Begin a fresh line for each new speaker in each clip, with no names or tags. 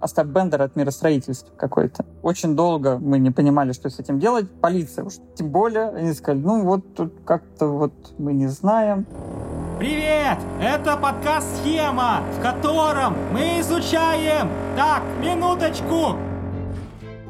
Остап Бендер от миростроительства какой-то. Очень долго мы не понимали, что с этим делать. Полиция уж тем более. Они сказали, ну вот тут как-то вот мы не знаем.
Привет! Это подкаст «Схема», в котором мы изучаем... Так, минуточку!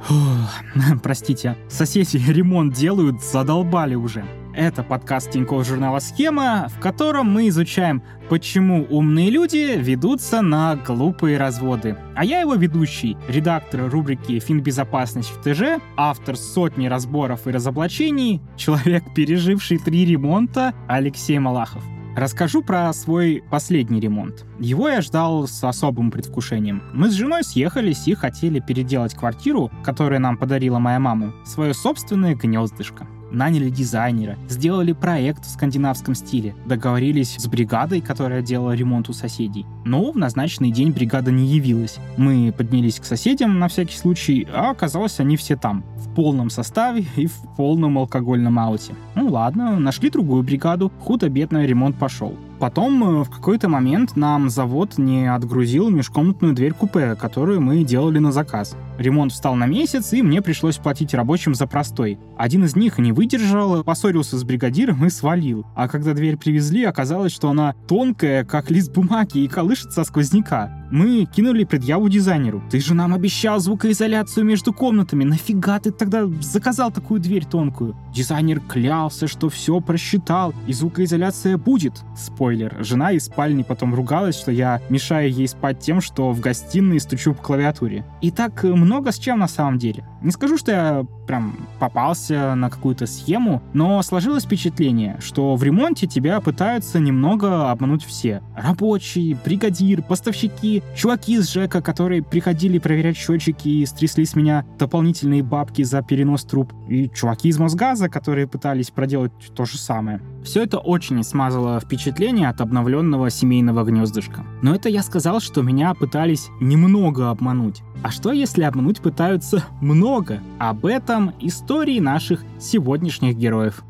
Фух, простите, соседи ремонт делают, задолбали уже. Это подкаст Тинькофф журнала «Схема», в котором мы изучаем, почему умные люди ведутся на глупые разводы. А я его ведущий, редактор рубрики «Финбезопасность в ТЖ», автор сотни разборов и разоблачений, человек, переживший три ремонта, Алексей Малахов. Расскажу про свой последний ремонт. Его я ждал с особым предвкушением. Мы с женой съехались и хотели переделать квартиру, которую нам подарила моя мама, свое собственное гнездышко наняли дизайнера, сделали проект в скандинавском стиле, договорились с бригадой, которая делала ремонт у соседей. Но в назначенный день бригада не явилась. Мы поднялись к соседям на всякий случай, а оказалось они все там, в полном составе и в полном алкогольном ауте. Ну ладно, нашли другую бригаду, худо-бедно ремонт пошел. Потом э, в какой-то момент нам завод не отгрузил межкомнатную дверь купе, которую мы делали на заказ. Ремонт встал на месяц, и мне пришлось платить рабочим за простой. Один из них не выдержал, поссорился с бригадиром и свалил. А когда дверь привезли, оказалось, что она тонкая, как лист бумаги, и колышется сквозняка. Мы кинули предъяву дизайнеру. Ты же нам обещал звукоизоляцию между комнатами. Нафига ты тогда заказал такую дверь тонкую? Дизайнер клялся, что все просчитал, и звукоизоляция будет. Спойлер. Жена из спальни потом ругалась, что я мешаю ей спать тем, что в гостиной стучу по клавиатуре. И так много с чем на самом деле. Не скажу, что я прям попался на какую-то схему, но сложилось впечатление, что в ремонте тебя пытаются немного обмануть все. Рабочие, бригадир, поставщики, чуваки из ЖЭКа, которые приходили проверять счетчики и стрясли с меня дополнительные бабки за перенос труб, и чуваки из Мосгаза, которые пытались проделать то же самое. Все это очень смазало впечатление от обновленного семейного гнездышка. Но это я сказал, что меня пытались немного обмануть. А что если обмануть пытаются много? Об этом истории наших сегодняшних героев.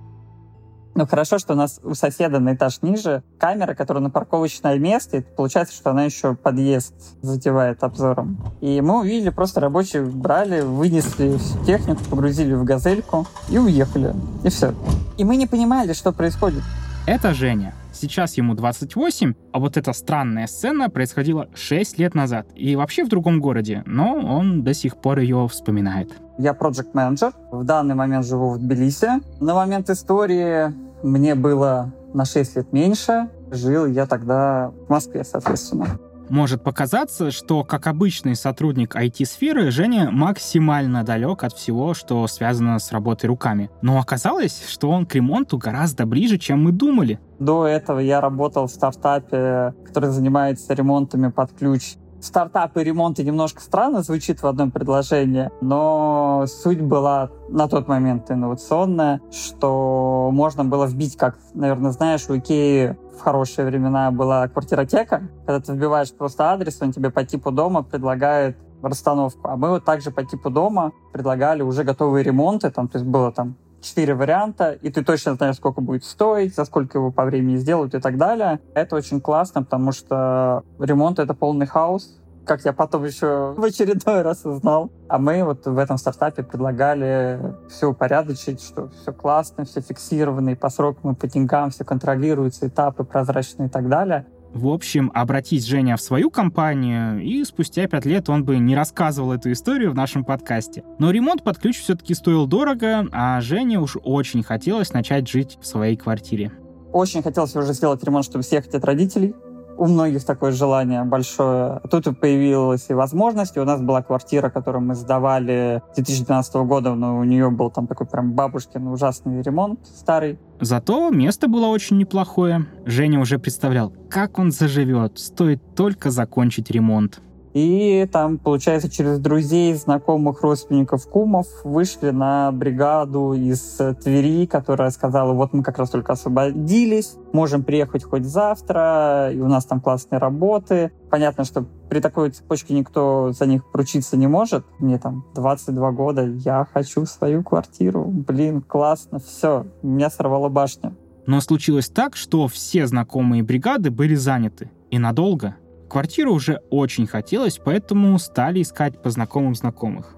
Ну, хорошо, что у нас у соседа на этаж ниже камера, которая на парковочное место, и получается, что она еще подъезд затевает обзором. И мы увидели, просто рабочие брали, вынесли всю технику, погрузили в газельку и уехали. И все. И мы не понимали, что происходит.
Это Женя. Сейчас ему 28, а вот эта странная сцена происходила 6 лет назад и вообще в другом городе, но он до сих пор ее вспоминает.
Я проект менеджер В данный момент живу в Тбилиси. На момент истории мне было на 6 лет меньше. Жил я тогда в Москве, соответственно.
Может показаться, что как обычный сотрудник IT-сферы Женя максимально далек от всего, что связано с работой руками. Но оказалось, что он к ремонту гораздо ближе, чем мы думали.
До этого я работал в стартапе, который занимается ремонтами под ключ стартап и ремонты немножко странно звучит в одном предложении, но суть была на тот момент инновационная, что можно было вбить, как, наверное, знаешь, у Икеи в хорошие времена была квартиротека, когда ты вбиваешь просто адрес, он тебе по типу дома предлагает расстановку. А мы вот также по типу дома предлагали уже готовые ремонты, там, то есть было там четыре варианта, и ты точно знаешь, сколько будет стоить, за сколько его по времени сделают и так далее. Это очень классно, потому что ремонт — это полный хаос, как я потом еще в очередной раз узнал. А мы вот в этом стартапе предлагали все упорядочить, что все классно, все фиксировано, по срокам, и по деньгам все контролируется, этапы прозрачные и так далее.
В общем, обратись Женя в свою компанию, и спустя пять лет он бы не рассказывал эту историю в нашем подкасте. Но ремонт под ключ все-таки стоил дорого, а Жене уж очень хотелось начать жить в своей квартире.
Очень хотелось уже сделать ремонт, чтобы съехать от родителей, у многих такое желание большое. Тут и появилась и возможность. И у нас была квартира, которую мы сдавали 2012 года, но у нее был там такой прям бабушкин ужасный ремонт старый.
Зато место было очень неплохое. Женя уже представлял, как он заживет, стоит только закончить ремонт.
И там, получается, через друзей, знакомых, родственников, кумов вышли на бригаду из Твери, которая сказала, вот мы как раз только освободились, можем приехать хоть завтра, и у нас там классные работы. Понятно, что при такой цепочке никто за них поручиться не может. Мне там 22 года, я хочу свою квартиру. Блин, классно, все, меня сорвала башня.
Но случилось так, что все знакомые бригады были заняты. И надолго. Квартиру уже очень хотелось, поэтому стали искать по знакомым знакомых.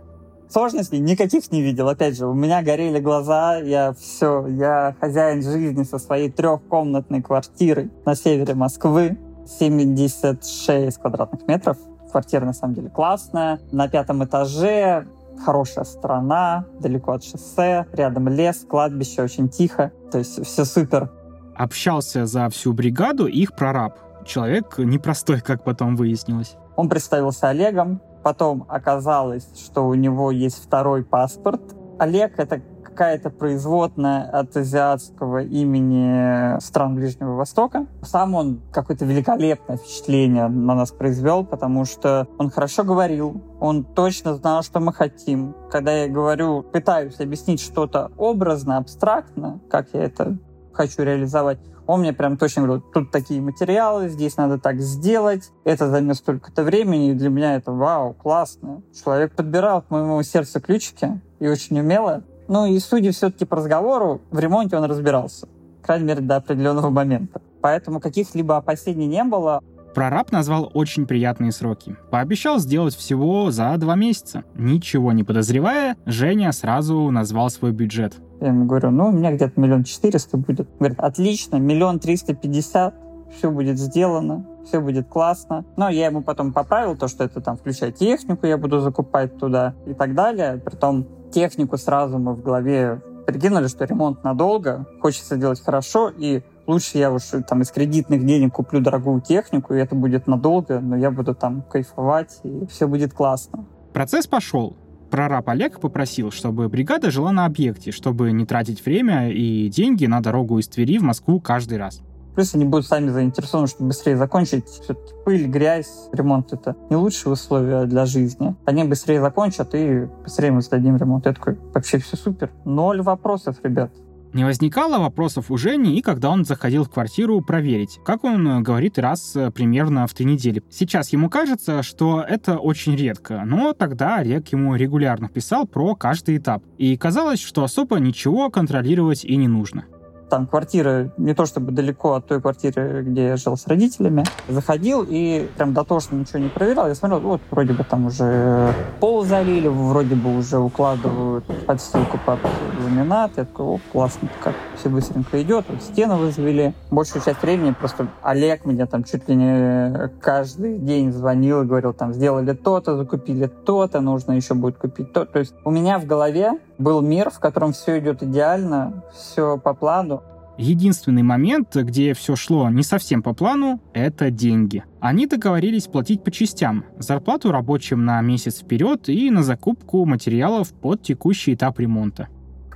Сложностей никаких не видел. Опять же, у меня горели глаза, я все, я хозяин жизни со своей трехкомнатной квартирой на севере Москвы. 76 квадратных метров. Квартира, на самом деле, классная. На пятом этаже хорошая страна, далеко от шоссе, рядом лес, кладбище, очень тихо. То есть все супер.
Общался за всю бригаду их прораб. Человек непростой, как потом выяснилось.
Он представился Олегом, потом оказалось, что у него есть второй паспорт. Олег — это какая-то производная от азиатского имени стран Ближнего Востока. Сам он какое-то великолепное впечатление на нас произвел, потому что он хорошо говорил, он точно знал, что мы хотим. Когда я говорю, пытаюсь объяснить что-то образно, абстрактно, как я это хочу реализовать, он мне прям точно говорил, тут такие материалы, здесь надо так сделать, это займет столько-то времени, и для меня это вау, классно. Человек подбирал к моему сердцу ключики, и очень умело. Ну и судя все-таки по разговору, в ремонте он разбирался. Крайней мере, до определенного момента. Поэтому каких-либо опасений не было.
Прораб назвал очень приятные сроки. Пообещал сделать всего за два месяца. Ничего не подозревая, Женя сразу назвал свой бюджет.
Я ему говорю, ну, у меня где-то миллион четыреста будет. Говорит, отлично, миллион триста пятьдесят, все будет сделано, все будет классно. Но я ему потом поправил то, что это там включая технику, я буду закупать туда и так далее. Притом технику сразу мы в голове прикинули, что ремонт надолго, хочется делать хорошо, и лучше я уж там из кредитных денег куплю дорогую технику, и это будет надолго, но я буду там кайфовать, и все будет классно.
Процесс пошел. Прораб Олег попросил, чтобы бригада жила на объекте, чтобы не тратить время и деньги на дорогу из Твери в Москву каждый раз.
Плюс они будут сами заинтересованы, чтобы быстрее закончить. Все-таки пыль, грязь, ремонт — это не лучшие условия для жизни. Они быстрее закончат, и быстрее мы сдадим ремонт. Я такой, вообще все супер. Ноль вопросов, ребят.
Не возникало вопросов у Жени и когда он заходил в квартиру проверить, как он э, говорит раз э, примерно в три недели. Сейчас ему кажется, что это очень редко, но тогда Олег ему регулярно писал про каждый этап. И казалось, что особо ничего контролировать и не нужно
там квартира не то чтобы далеко от той квартиры, где я жил с родителями. Заходил и прям дотошно ничего не проверял. Я смотрел, вот вроде бы там уже пол залили, вроде бы уже укладывают подстилку под ламинат. Я такой, о, классно, как все быстренько идет. Вот стену возвели. Большую часть времени просто Олег мне там чуть ли не каждый день звонил и говорил, там, сделали то-то, закупили то-то, нужно еще будет купить то. То есть у меня в голове был мир, в котором все идет идеально, все по плану.
Единственный момент, где все шло не совсем по плану, это деньги. Они договорились платить по частям. Зарплату рабочим на месяц вперед и на закупку материалов под текущий этап ремонта.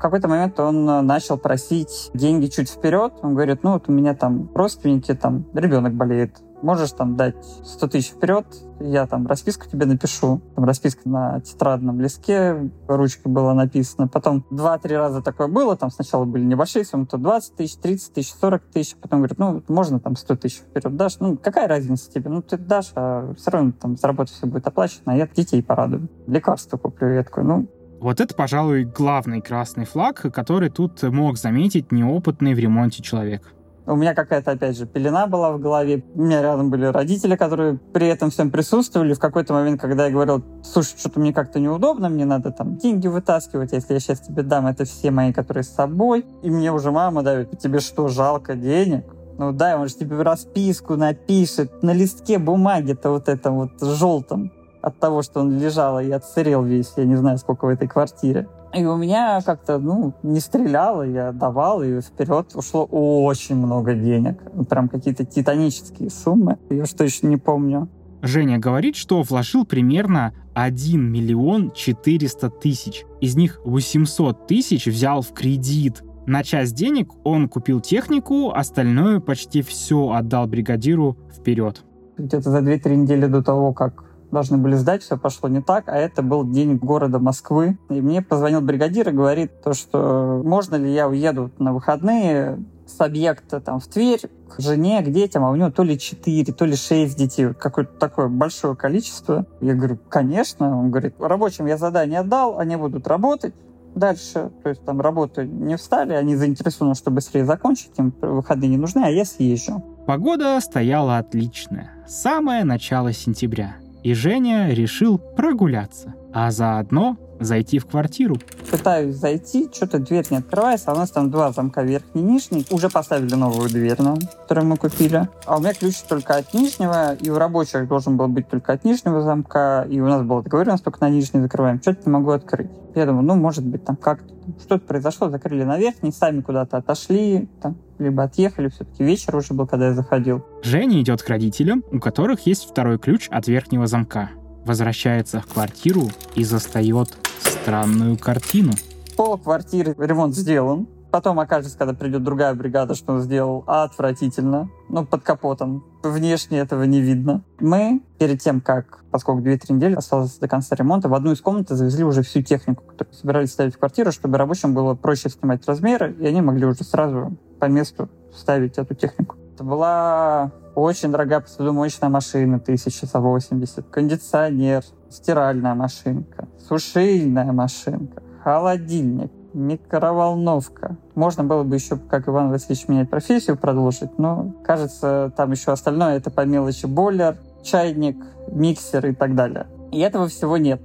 Какой-то момент он начал просить деньги чуть вперед. Он говорит, ну вот у меня там родственники, там ребенок болеет, можешь там дать 100 тысяч вперед, я там расписку тебе напишу. Там расписка на тетрадном листке, ручкой было написано. Потом два-три раза такое было, там сначала были небольшие суммы, то 20 тысяч, 30 тысяч, 40 тысяч. Потом говорят, ну, можно там 100 тысяч вперед дашь. Ну, какая разница тебе? Ну, ты дашь, а все равно там с работы все будет оплачено, а я детей порадую. Лекарства куплю. Я такой, ну,
вот это, пожалуй, главный красный флаг, который тут мог заметить неопытный в ремонте человек.
У меня какая-то, опять же, пелена была в голове. У меня рядом были родители, которые при этом всем присутствовали. В какой-то момент, когда я говорил, слушай, что-то мне как-то неудобно, мне надо там деньги вытаскивать, если я сейчас тебе дам, это все мои, которые с собой. И мне уже мама давит, тебе что, жалко денег? Ну да, он же тебе расписку напишет на листке бумаги-то вот этом вот желтом от того, что он лежал и отсырел весь, я не знаю, сколько в этой квартире. И у меня как-то, ну, не стреляло, я давал, и вперед ушло очень много денег. Прям какие-то титанические суммы. Я уж точно не помню.
Женя говорит, что вложил примерно 1 миллион 400 тысяч. Из них 800 тысяч взял в кредит. На часть денег он купил технику, остальное почти все отдал бригадиру вперед.
Где-то за 2-3 недели до того, как должны были сдать, все пошло не так, а это был день города Москвы. И мне позвонил бригадир и говорит то, что можно ли я уеду на выходные с объекта там в Тверь к жене, к детям, а у него то ли 4, то ли 6 детей, какое-то такое большое количество. Я говорю, конечно. Он говорит, рабочим я задание отдал, они будут работать, дальше. То есть там работу не встали, они заинтересованы, чтобы быстрее закончить, им выходные не нужны, а я съезжу.
Погода стояла отличная. Самое начало сентября. И Женя решил прогуляться, а заодно зайти в квартиру.
Пытаюсь зайти, что-то дверь не открывается, а у нас там два замка верхний и нижний. Уже поставили новую дверь, которую мы купили. А у меня ключ только от нижнего, и у рабочих должен был быть только от нижнего замка, и у нас была договоренность только на нижний закрываем. Что-то не могу открыть. Я думаю, ну, может быть, там как-то что-то произошло, закрыли на верхний, сами куда-то отошли, там, либо отъехали, все-таки вечер уже был, когда я заходил.
Женя идет к родителям, у которых есть второй ключ от верхнего замка. Возвращается в квартиру и застает странную картину.
Пол квартиры ремонт сделан. Потом окажется, когда придет другая бригада, что он сделал отвратительно. Ну, под капотом. Внешне этого не видно. Мы перед тем, как, поскольку 2-3 недели осталось до конца ремонта, в одну из комнат завезли уже всю технику, которую собирались ставить в квартиру, чтобы рабочим было проще снимать размеры, и они могли уже сразу по месту ставить эту технику. Это была очень дорогая посудомоечная машина, 1080, кондиционер, стиральная машинка, сушильная машинка, холодильник, микроволновка. Можно было бы еще, как Иван Васильевич, менять профессию, продолжить, но, кажется, там еще остальное это по мелочи бойлер, чайник, миксер и так далее. И этого всего нет.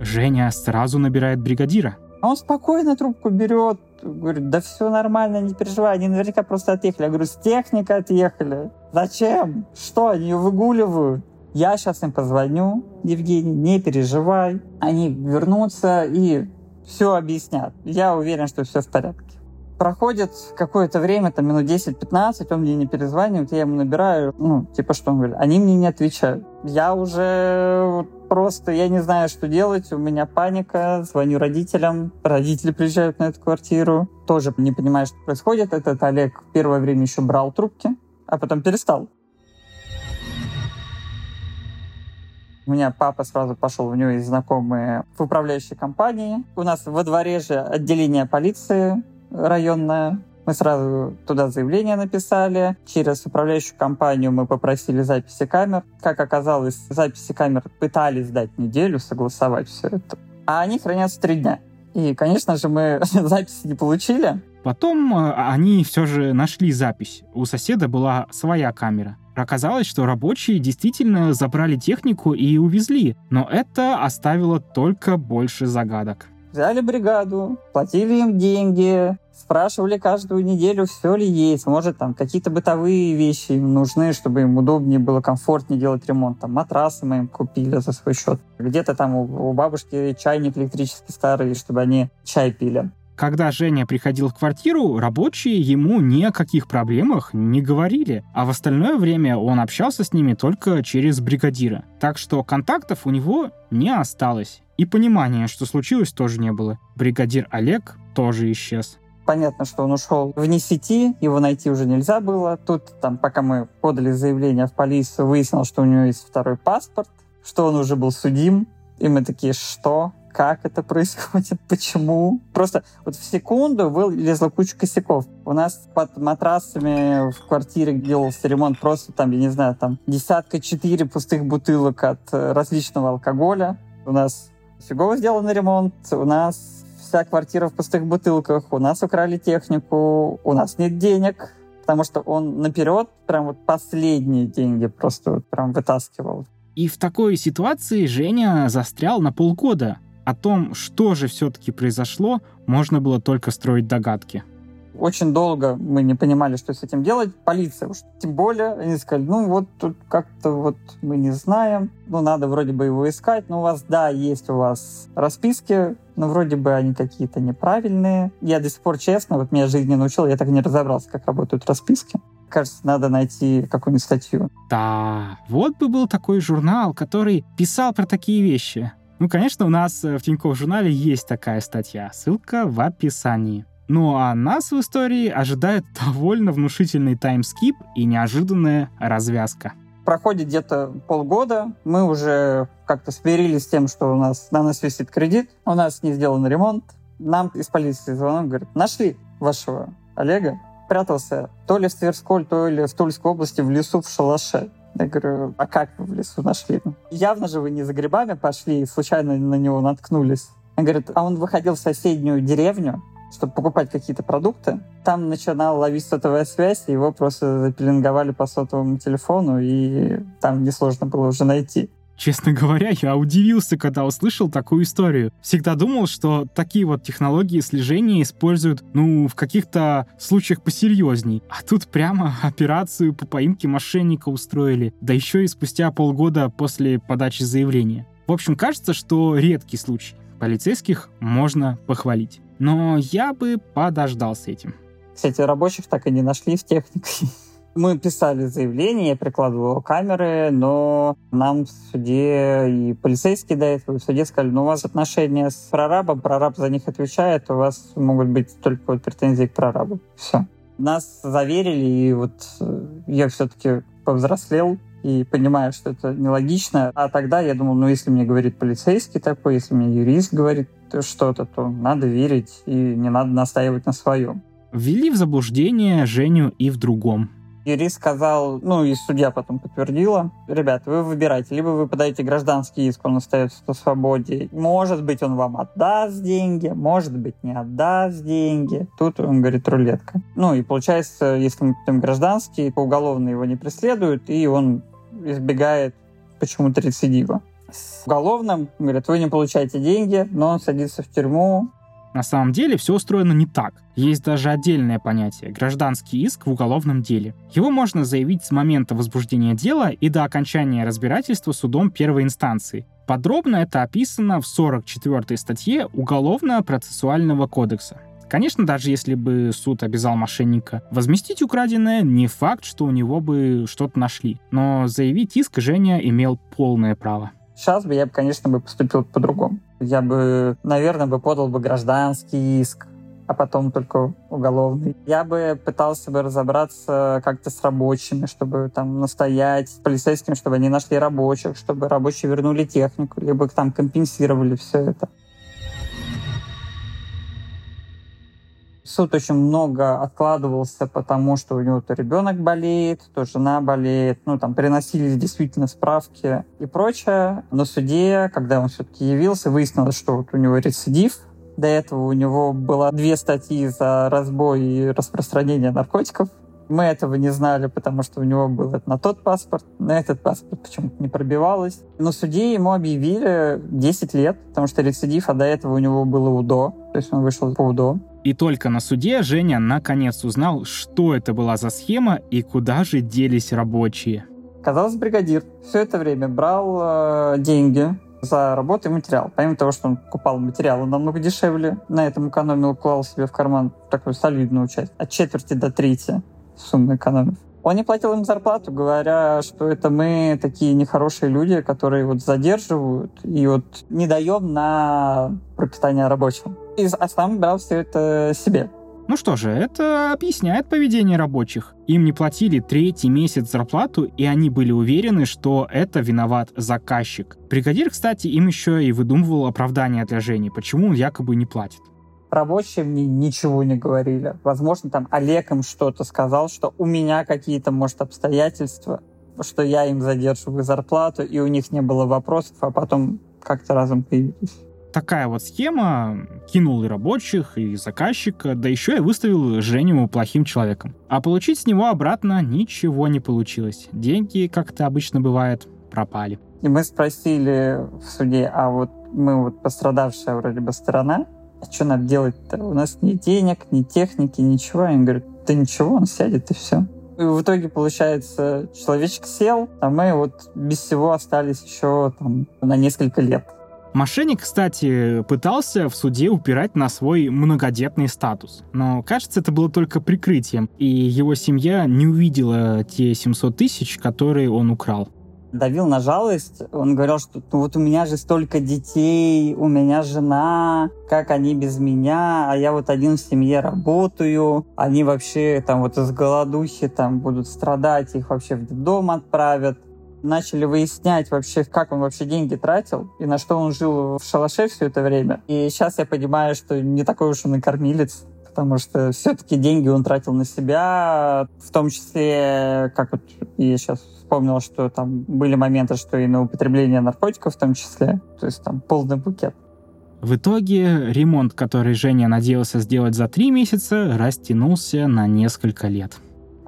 Женя сразу набирает бригадира.
А он спокойно трубку берет, говорит, да все нормально, не переживай, они наверняка просто отъехали. Я говорю, с техникой отъехали. Зачем? Что, они ее выгуливают? Я сейчас им позвоню, Евгений, не переживай. Они вернутся и все объяснят. Я уверен, что все в порядке. Проходит какое-то время, там минут 10-15, он мне не перезванивает, я ему набираю, ну, типа, что он говорит, они мне не отвечают. Я уже просто, я не знаю, что делать, у меня паника, звоню родителям, родители приезжают на эту квартиру, тоже не понимаю, что происходит. Этот Олег первое время еще брал трубки, а потом перестал. У меня папа сразу пошел, у него есть знакомые в управляющей компании. У нас во дворе же отделение полиции районное. Мы сразу туда заявление написали. Через управляющую компанию мы попросили записи камер. Как оказалось, записи камер пытались дать неделю, согласовать все это. А они хранятся три дня. И, конечно же, мы записи не получили.
Потом э, они все же нашли запись. У соседа была своя камера. Оказалось, что рабочие действительно забрали технику и увезли, но это оставило только больше загадок.
Взяли бригаду, платили им деньги, спрашивали каждую неделю, все ли есть. Может, там какие-то бытовые вещи им нужны, чтобы им удобнее было, комфортнее делать ремонт. Там матрасы мы им купили за свой счет. Где-то там у, у бабушки чайник электрический старый, чтобы они чай пили.
Когда Женя приходил в квартиру, рабочие ему ни о каких проблемах не говорили, а в остальное время он общался с ними только через бригадира. Так что контактов у него не осталось. И понимания, что случилось, тоже не было. Бригадир Олег тоже исчез.
Понятно, что он ушел вне сети, его найти уже нельзя было. Тут, там, пока мы подали заявление в полицию, выяснилось, что у него есть второй паспорт, что он уже был судим. И мы такие, что? как это происходит, почему. Просто вот в секунду вылезла куча косяков. У нас под матрасами в квартире делался ремонт просто там, я не знаю, там десятка четыре пустых бутылок от э, различного алкоголя. У нас фигово сделанный ремонт, у нас вся квартира в пустых бутылках, у нас украли технику, у нас нет денег, потому что он наперед прям вот последние деньги просто вот прям вытаскивал.
И в такой ситуации Женя застрял на полгода. О том, что же все-таки произошло, можно было только строить догадки.
Очень долго мы не понимали, что с этим делать. Полиция уж тем более, они сказали, ну вот тут как-то вот мы не знаем, ну надо вроде бы его искать, но у вас, да, есть у вас расписки, но вроде бы они какие-то неправильные. Я до сих пор честно, вот меня жизнь не научила, я так и не разобрался, как работают расписки. Кажется, надо найти какую-нибудь статью.
Да, вот бы был такой журнал, который писал про такие вещи. Ну, конечно, у нас э, в Тинькофф журнале есть такая статья. Ссылка в описании. Ну а нас в истории ожидает довольно внушительный таймскип и неожиданная развязка.
Проходит где-то полгода, мы уже как-то смирились с тем, что у нас на нас висит кредит, у нас не сделан ремонт. Нам из полиции звонок, говорят, нашли вашего Олега, прятался то ли в Тверской, то ли в Тульской области в лесу в шалаше. Я говорю, а как вы в лесу нашли? Явно же вы не за грибами пошли и случайно на него наткнулись. Он говорит, а он выходил в соседнюю деревню, чтобы покупать какие-то продукты. Там начинала ловить сотовая связь, его просто запеленговали по сотовому телефону, и там несложно было уже найти.
Честно говоря, я удивился, когда услышал такую историю. Всегда думал, что такие вот технологии слежения используют, ну, в каких-то случаях посерьезней. А тут прямо операцию по поимке мошенника устроили, да еще и спустя полгода после подачи заявления. В общем, кажется, что редкий случай. Полицейских можно похвалить. Но я бы подождал с этим.
Кстати, рабочих так и не нашли в технике. Мы писали заявление, я прикладывал камеры, но нам в суде и полицейские до этого в суде сказали, ну, у вас отношения с прорабом, прораб за них отвечает, у вас могут быть только вот претензии к прорабу. Все. Нас заверили, и вот э, я все-таки повзрослел, и понимаю, что это нелогично. А тогда я думал, ну, если мне говорит полицейский такой, если мне юрист говорит что-то, то надо верить и не надо настаивать на своем.
Ввели в заблуждение Женю и в другом.
Юрист сказал, ну и судья потом подтвердила, ребят, вы выбираете, либо вы подаете гражданский иск, он остается на свободе, может быть, он вам отдаст деньги, может быть, не отдаст деньги. Тут он говорит рулетка. Ну и получается, если мы подаем гражданский, по уголовно его не преследуют, и он избегает почему-то рецидива. С уголовным, говорят, вы не получаете деньги, но он садится в тюрьму,
на самом деле все устроено не так. Есть даже отдельное понятие – гражданский иск в уголовном деле. Его можно заявить с момента возбуждения дела и до окончания разбирательства судом первой инстанции. Подробно это описано в 44 статье Уголовно-процессуального кодекса. Конечно, даже если бы суд обязал мошенника возместить украденное, не факт, что у него бы что-то нашли. Но заявить иск Женя имел полное право.
Сейчас бы я, конечно, бы поступил по-другому. Я бы, наверное, бы подал бы гражданский иск, а потом только уголовный. Я бы пытался бы разобраться как-то с рабочими, чтобы там настоять с полицейскими, чтобы они нашли рабочих, чтобы рабочие вернули технику, либо там компенсировали все это. Суд очень много откладывался, потому что у него то ребенок болеет, то жена болеет. Ну, там приносились действительно справки и прочее. На суде, когда он все-таки явился, выяснилось, что вот у него рецидив. До этого у него было две статьи за разбой и распространение наркотиков. Мы этого не знали, потому что у него был на тот паспорт, на этот паспорт почему-то не пробивалось. Но суде ему объявили 10 лет, потому что рецидив, а до этого у него было УДО, то есть он вышел по УДО.
И только на суде Женя наконец узнал, что это была за схема и куда же делись рабочие.
Казалось, бригадир все это время брал э, деньги за работу и материал. Помимо того, что он покупал материалы намного дешевле, на этом экономил, клал себе в карман такую солидную часть, от четверти до трети суммы экономив. Он не платил им зарплату, говоря, что это мы такие нехорошие люди, которые вот задерживают и вот не даем на пропитание рабочим и, а сам брал все это себе.
Ну что же, это объясняет поведение рабочих. Им не платили третий месяц зарплату, и они были уверены, что это виноват заказчик. Бригадир, кстати, им еще и выдумывал оправдание для Жени, почему он якобы не платит.
Рабочие мне ничего не говорили. Возможно, там Олег им что-то сказал, что у меня какие-то, может, обстоятельства, что я им задерживаю зарплату, и у них не было вопросов, а потом как-то разом появились
такая вот схема, кинул и рабочих, и заказчика, да еще и выставил Женю плохим человеком. А получить с него обратно ничего не получилось. Деньги, как это обычно бывает, пропали.
И мы спросили в суде, а вот мы вот пострадавшая вроде бы сторона, а что надо делать-то? У нас ни денег, ни техники, ничего. Они говорят, да ничего, он сядет и все. И в итоге, получается, человечек сел, а мы вот без всего остались еще там на несколько лет.
Мошенник, кстати, пытался в суде упирать на свой многодетный статус. Но, кажется, это было только прикрытием, и его семья не увидела те 700 тысяч, которые он украл.
Давил на жалость. Он говорил, что ну, вот у меня же столько детей, у меня жена, как они без меня, а я вот один в семье работаю, они вообще там вот из голодухи там будут страдать, их вообще в дом отправят начали выяснять вообще, как он вообще деньги тратил и на что он жил в шалаше все это время. И сейчас я понимаю, что не такой уж он и кормилец, потому что все-таки деньги он тратил на себя, в том числе, как вот я сейчас вспомнил, что там были моменты, что и на употребление наркотиков в том числе, то есть там полный букет.
В итоге ремонт, который Женя надеялся сделать за три месяца, растянулся на несколько лет.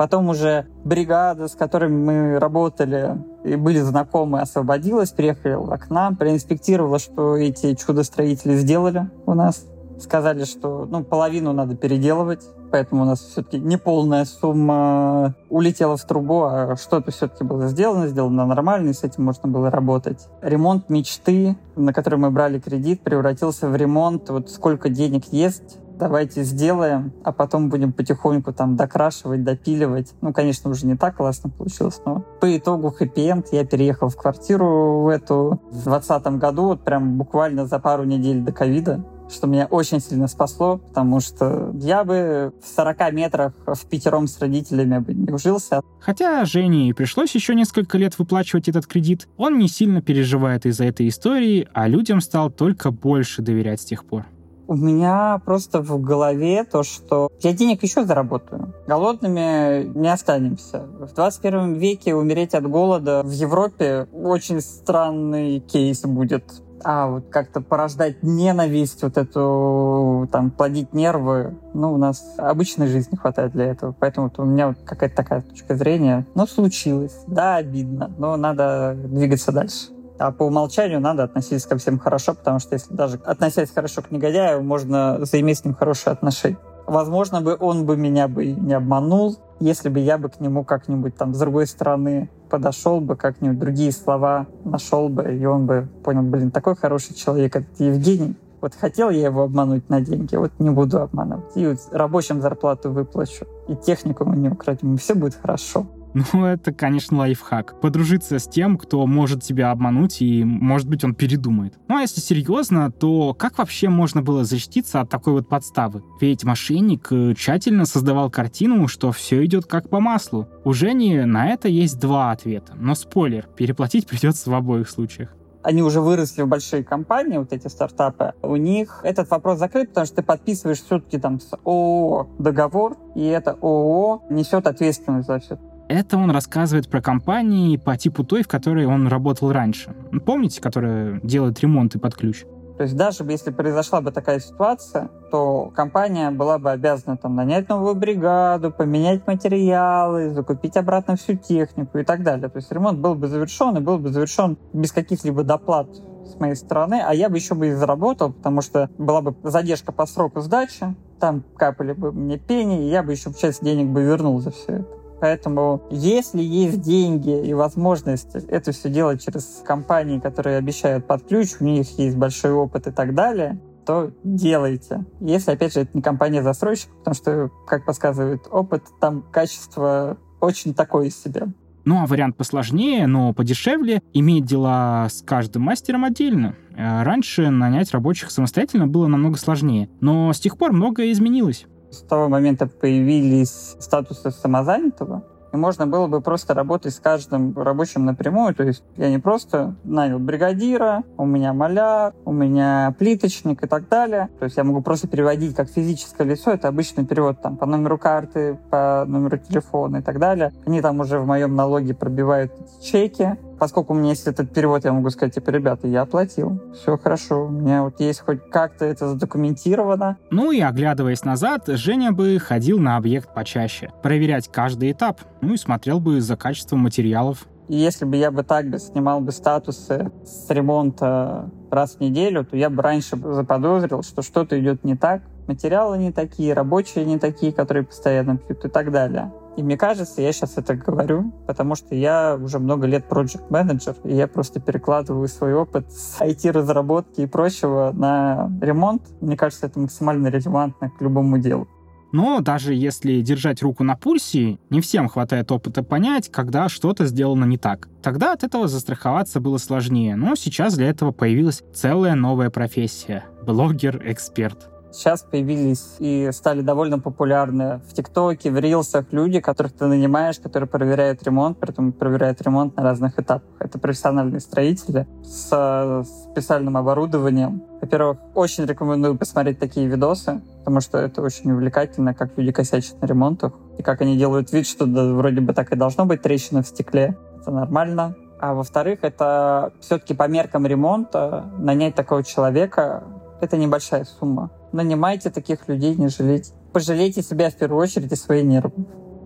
Потом уже бригада, с которой мы работали и были знакомы, освободилась, приехала к нам, проинспектировала, что эти чудо-строители сделали у нас. Сказали, что ну, половину надо переделывать, поэтому у нас все-таки не полная сумма улетела в трубу, а что-то все-таки было сделано, сделано нормально, и с этим можно было работать. Ремонт мечты, на который мы брали кредит, превратился в ремонт, вот сколько денег есть, давайте сделаем, а потом будем потихоньку там докрашивать, допиливать. Ну, конечно, уже не так классно получилось, но по итогу хэппи-энд я переехал в квартиру в эту в 2020 году, вот прям буквально за пару недель до ковида что меня очень сильно спасло, потому что я бы в 40 метрах в пятером с родителями бы не ужился.
Хотя Жене и пришлось еще несколько лет выплачивать этот кредит, он не сильно переживает из-за этой истории, а людям стал только больше доверять с тех пор.
У меня просто в голове то, что я денег еще заработаю. Голодными не останемся. В 21 веке умереть от голода в Европе очень странный кейс будет. А вот как-то порождать ненависть, вот эту, там, плодить нервы, ну, у нас обычной жизни хватает для этого. Поэтому вот у меня вот какая-то такая точка зрения. Ну, случилось. Да, обидно, но надо двигаться дальше. А по умолчанию надо относиться ко всем хорошо, потому что если даже относясь хорошо к негодяю, можно заиметь с ним хорошие отношения. Возможно бы он бы меня бы не обманул, если бы я бы к нему как-нибудь там с другой стороны подошел бы, как-нибудь другие слова нашел бы, и он бы понял, блин, такой хороший человек, этот Евгений. Вот хотел я его обмануть на деньги, вот не буду обманывать. И вот рабочим зарплату выплачу, и технику мы не украдем, и все будет хорошо.
Ну, это, конечно, лайфхак. Подружиться с тем, кто может тебя обмануть, и, может быть, он передумает. Ну, а если серьезно, то как вообще можно было защититься от такой вот подставы? Ведь мошенник э, тщательно создавал картину, что все идет как по маслу. У Жени на это есть два ответа. Но спойлер, переплатить придется в обоих случаях
они уже выросли в большие компании, вот эти стартапы, у них этот вопрос закрыт, потому что ты подписываешь все-таки там с ООО договор, и это ООО несет ответственность за все.
Это он рассказывает про компании по типу той, в которой он работал раньше. Помните, которая делает ремонты под ключ?
То есть даже если произошла бы такая ситуация, то компания была бы обязана там нанять новую бригаду, поменять материалы, закупить обратно всю технику и так далее. То есть ремонт был бы завершен и был бы завершен без каких-либо доплат с моей стороны, а я бы еще бы и заработал, потому что была бы задержка по сроку сдачи, там капали бы мне пени, и я бы еще часть денег бы вернул за все это. Поэтому если есть деньги и возможность это все делать через компании, которые обещают под ключ, у них есть большой опыт и так далее, то делайте. Если, опять же, это не компания-застройщик, потому что, как подсказывает опыт, там качество очень такое себе.
Ну а вариант посложнее, но подешевле, иметь дела с каждым мастером отдельно. Э, раньше нанять рабочих самостоятельно было намного сложнее, но с тех пор многое изменилось.
С того момента появились статусы самозанятого, и можно было бы просто работать с каждым рабочим напрямую. То есть я не просто нанял бригадира, у меня маляр, у меня плиточник и так далее. То есть я могу просто переводить как физическое лицо. Это обычный перевод там, по номеру карты, по номеру телефона и так далее. Они там уже в моем налоге пробивают чеки, поскольку у меня есть этот перевод, я могу сказать, типа, ребята, я оплатил, все хорошо, у меня вот есть хоть как-то это задокументировано.
Ну и оглядываясь назад, Женя бы ходил на объект почаще, проверять каждый этап, ну и смотрел бы за качеством материалов.
И если бы я бы так бы снимал бы статусы с ремонта раз в неделю, то я бы раньше заподозрил, что что-то идет не так, материалы не такие, рабочие не такие, которые постоянно пьют и так далее. И мне кажется, я сейчас это говорю, потому что я уже много лет project менеджер и я просто перекладываю свой опыт с IT-разработки и прочего на ремонт. Мне кажется, это максимально релевантно к любому делу.
Но даже если держать руку на пульсе, не всем хватает опыта понять, когда что-то сделано не так. Тогда от этого застраховаться было сложнее, но сейчас для этого появилась целая новая профессия — блогер-эксперт.
Сейчас появились и стали довольно популярны в ТикТоке, в Рилсах люди, которых ты нанимаешь, которые проверяют ремонт, при этом проверяют ремонт на разных этапах. Это профессиональные строители с специальным оборудованием. Во-первых, очень рекомендую посмотреть такие видосы, потому что это очень увлекательно, как люди косячат на ремонтах, и как они делают вид, что да, вроде бы так и должно быть трещина в стекле. Это нормально. А во-вторых, это все-таки по меркам ремонта нанять такого человека это небольшая сумма. Нанимайте таких людей, не жалейте. Пожалейте себя в первую очередь и свои нервы.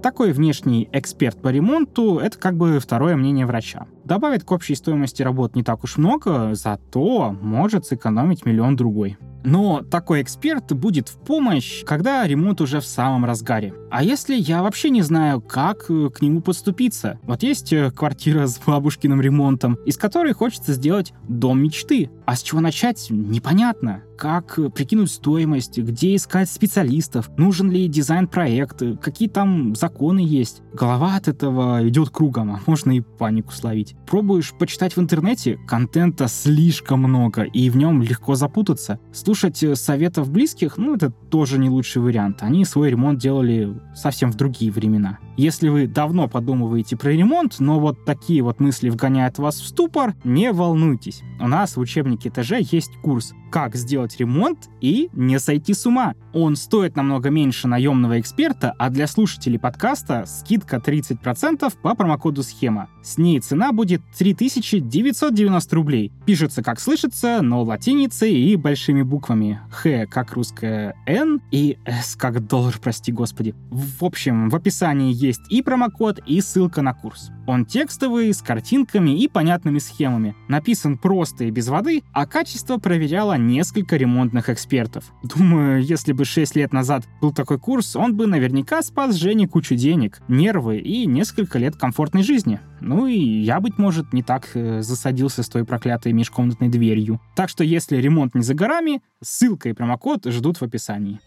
Такой внешний эксперт по ремонту — это как бы второе мнение врача. Добавит к общей стоимости работ не так уж много, зато может сэкономить миллион другой. Но такой эксперт будет в помощь, когда ремонт уже в самом разгаре. А если я вообще не знаю, как э, к нему подступиться? Вот есть э, квартира с бабушкиным ремонтом, из которой хочется сделать дом мечты. А с чего начать, непонятно. Как э, прикинуть стоимость, где искать специалистов, нужен ли дизайн-проект, какие там законы есть. Голова от этого идет кругом, а можно и панику словить. Пробуешь почитать в интернете, контента слишком много, и в нем легко запутаться. Слушать советов близких, ну это тоже не лучший вариант. Они свой ремонт делали совсем в другие времена. Если вы давно подумываете про ремонт, но вот такие вот мысли вгоняют вас в ступор, не волнуйтесь. У нас в учебнике ТЖ есть курс «Как сделать ремонт и не сойти с ума». Он стоит намного меньше наемного эксперта, а для слушателей подкаста скидка 30% по промокоду «Схема». С ней цена будет 3990 рублей. Пишется как слышится, но латиницей и большими буквами. Х как русская Н и С как доллар, прости господи. В общем, в описании есть и промокод, и ссылка на курс. Он текстовый, с картинками и понятными схемами. Написан просто и без воды, а качество проверяло несколько ремонтных экспертов. Думаю, если бы 6 лет назад был такой курс, он бы наверняка спас Жене кучу денег, нервы и несколько лет комфортной жизни. Ну и я, быть может, не так э, засадился с той проклятой межкомнатной дверью. Так что если ремонт не за горами, ссылка и промокод ждут в описании.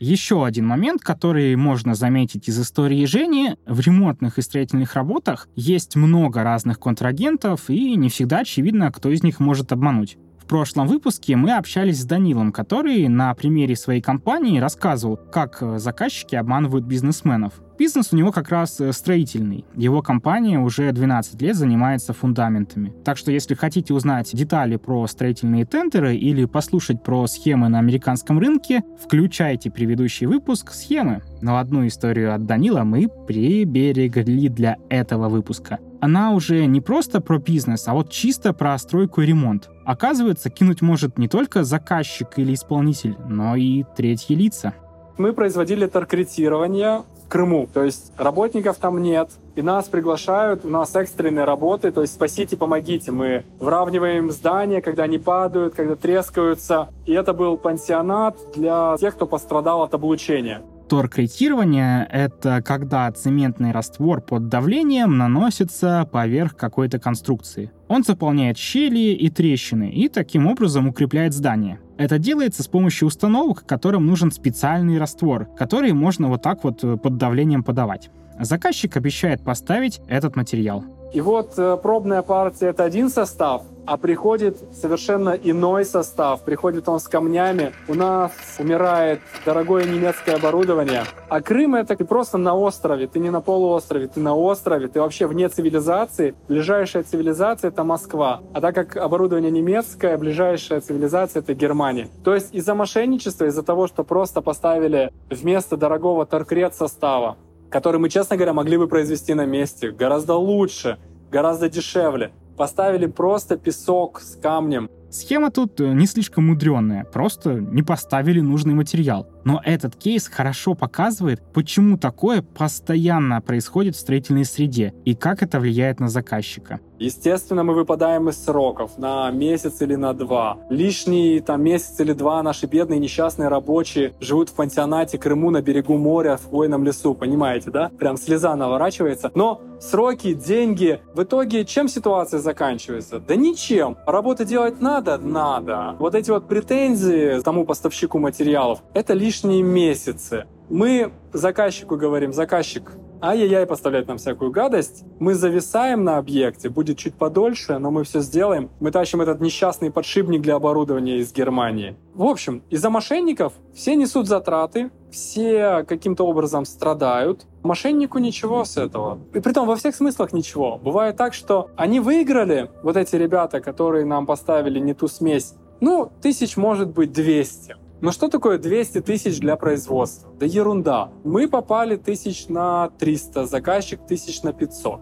Еще один момент, который можно заметить из истории Жени, в ремонтных и строительных работах есть много разных контрагентов, и не всегда очевидно, кто из них может обмануть. В прошлом выпуске мы общались с Данилом, который на примере своей компании рассказывал, как заказчики обманывают бизнесменов. Бизнес у него как раз э, строительный. Его компания уже 12 лет занимается фундаментами. Так что если хотите узнать детали про строительные тендеры или послушать про схемы на американском рынке, включайте предыдущий выпуск «Схемы». Но одну историю от Данила мы приберегли для этого выпуска. Она уже не просто про бизнес, а вот чисто про стройку и ремонт. Оказывается, кинуть может не только заказчик или исполнитель, но и третьи лица.
Мы производили таркретирование в Крыму. То есть работников там нет, и нас приглашают, у нас экстренные работы, то есть спасите, помогите. Мы выравниваем здания, когда они падают, когда трескаются. И это был пансионат для тех, кто пострадал от облучения.
Торкретирование — это когда цементный раствор под давлением наносится поверх какой-то конструкции. Он заполняет щели и трещины и таким образом укрепляет здание. Это делается с помощью установок, которым нужен специальный раствор, который можно вот так вот э, под давлением подавать. Заказчик обещает поставить этот материал.
И вот э, пробная партия — это один состав, а приходит совершенно иной состав. Приходит он с камнями. У нас умирает дорогое немецкое оборудование. А Крым — это ты просто на острове. Ты не на полуострове, ты на острове. Ты вообще вне цивилизации. Ближайшая цивилизация — это Москва. А так как оборудование немецкое, ближайшая цивилизация — это Германия. То есть из-за мошенничества, из-за того, что просто поставили вместо дорогого торкрет состава, который мы, честно говоря, могли бы произвести на месте гораздо лучше, гораздо дешевле. Поставили просто песок с камнем.
Схема тут э, не слишком мудренная, просто не поставили нужный материал. Но этот кейс хорошо показывает, почему такое постоянно происходит в строительной среде и как это влияет на заказчика.
Естественно, мы выпадаем из сроков на месяц или на два. Лишний там месяц или два наши бедные несчастные рабочие живут в пансионате Крыму на берегу моря в хвойном лесу, понимаете, да? Прям слеза наворачивается. Но сроки, деньги, в итоге чем ситуация заканчивается? Да ничем. Работы делать надо? Надо. Вот эти вот претензии тому поставщику материалов, это лишние месяцы. Мы заказчику говорим, заказчик, ай-яй-яй поставляет нам всякую гадость. Мы зависаем на объекте, будет чуть подольше, но мы все сделаем. Мы тащим этот несчастный подшипник для оборудования из Германии. В общем, из-за мошенников все несут затраты, все каким-то образом страдают. Мошеннику ничего с этого. И при том во всех смыслах ничего. Бывает так, что они выиграли, вот эти ребята, которые нам поставили не ту смесь, ну, тысяч может быть 200. Но что такое 200 тысяч для производства? Да ерунда. Мы попали тысяч на 300, заказчик тысяч на 500.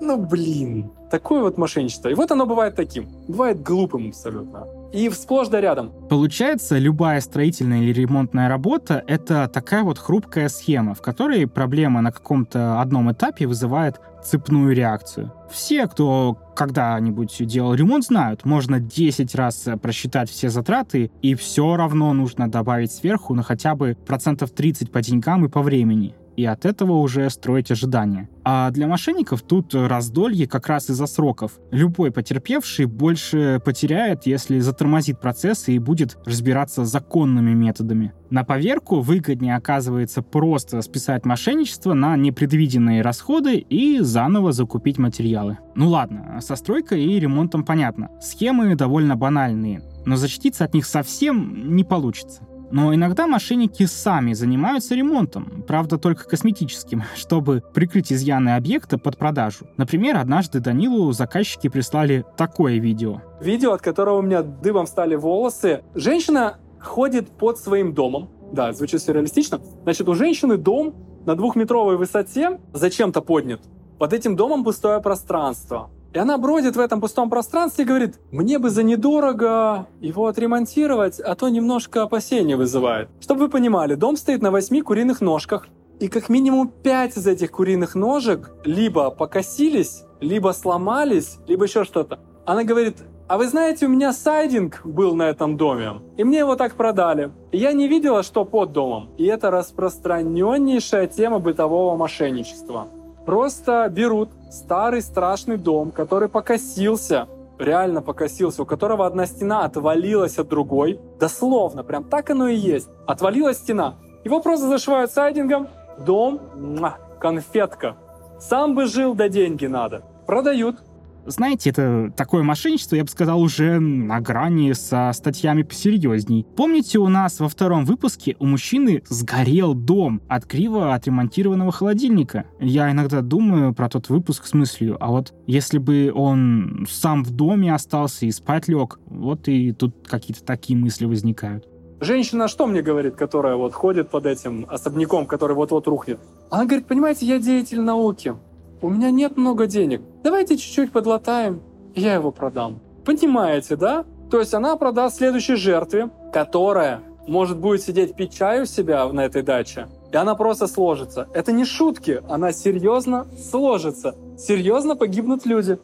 Ну, блин, такое вот мошенничество. И вот оно бывает таким. Бывает глупым абсолютно. И сплошь да рядом.
Получается, любая строительная или ремонтная работа — это такая вот хрупкая схема, в которой проблема на каком-то одном этапе вызывает цепную реакцию. Все, кто когда-нибудь делал ремонт, знают, можно 10 раз просчитать все затраты, и все равно нужно добавить сверху на хотя бы процентов 30 по деньгам и по времени и от этого уже строить ожидания. А для мошенников тут раздолье как раз из-за сроков. Любой потерпевший больше потеряет, если затормозит процессы и будет разбираться законными методами. На поверку выгоднее оказывается просто списать мошенничество на непредвиденные расходы и заново закупить материалы. Ну ладно, со стройкой и ремонтом понятно. Схемы довольно банальные, но защититься от них совсем не получится. Но иногда мошенники сами занимаются ремонтом, правда только косметическим, чтобы прикрыть изъяны объекта под продажу. Например, однажды Данилу заказчики прислали такое видео.
Видео, от которого у меня дыбом стали волосы. Женщина ходит под своим домом. Да, звучит все реалистично. Значит, у женщины дом на двухметровой высоте зачем-то поднят. Под этим домом пустое пространство. И она бродит в этом пустом пространстве и говорит, мне бы за недорого его отремонтировать, а то немножко опасения вызывает. Чтобы вы понимали, дом стоит на восьми куриных ножках, и как минимум пять из этих куриных ножек либо покосились, либо сломались, либо еще что-то. Она говорит, а вы знаете, у меня сайдинг был на этом доме, и мне его так продали. И я не видела, что под домом. И это распространеннейшая тема бытового мошенничества. Просто берут старый страшный дом, который покосился, реально покосился, у которого одна стена отвалилась от другой. Дословно, прям так оно и есть. Отвалилась стена. Его просто зашивают сайдингом. Дом, муа, конфетка. Сам бы жил, да деньги надо. Продают.
Знаете, это такое мошенничество, я бы сказал, уже на грани со статьями посерьезней. Помните, у нас во втором выпуске у мужчины сгорел дом от криво отремонтированного холодильника? Я иногда думаю про тот выпуск с мыслью, а вот если бы он сам в доме остался и спать лег, вот и тут какие-то такие мысли возникают.
Женщина что мне говорит, которая вот ходит под этим особняком, который вот-вот рухнет? Она говорит, понимаете, я деятель науки у меня нет много денег, давайте чуть-чуть подлатаем, я его продам. Понимаете, да? То есть она продаст следующей жертве, которая может будет сидеть пить чай у себя на этой даче, и она просто сложится. Это не шутки, она серьезно сложится. Серьезно погибнут люди.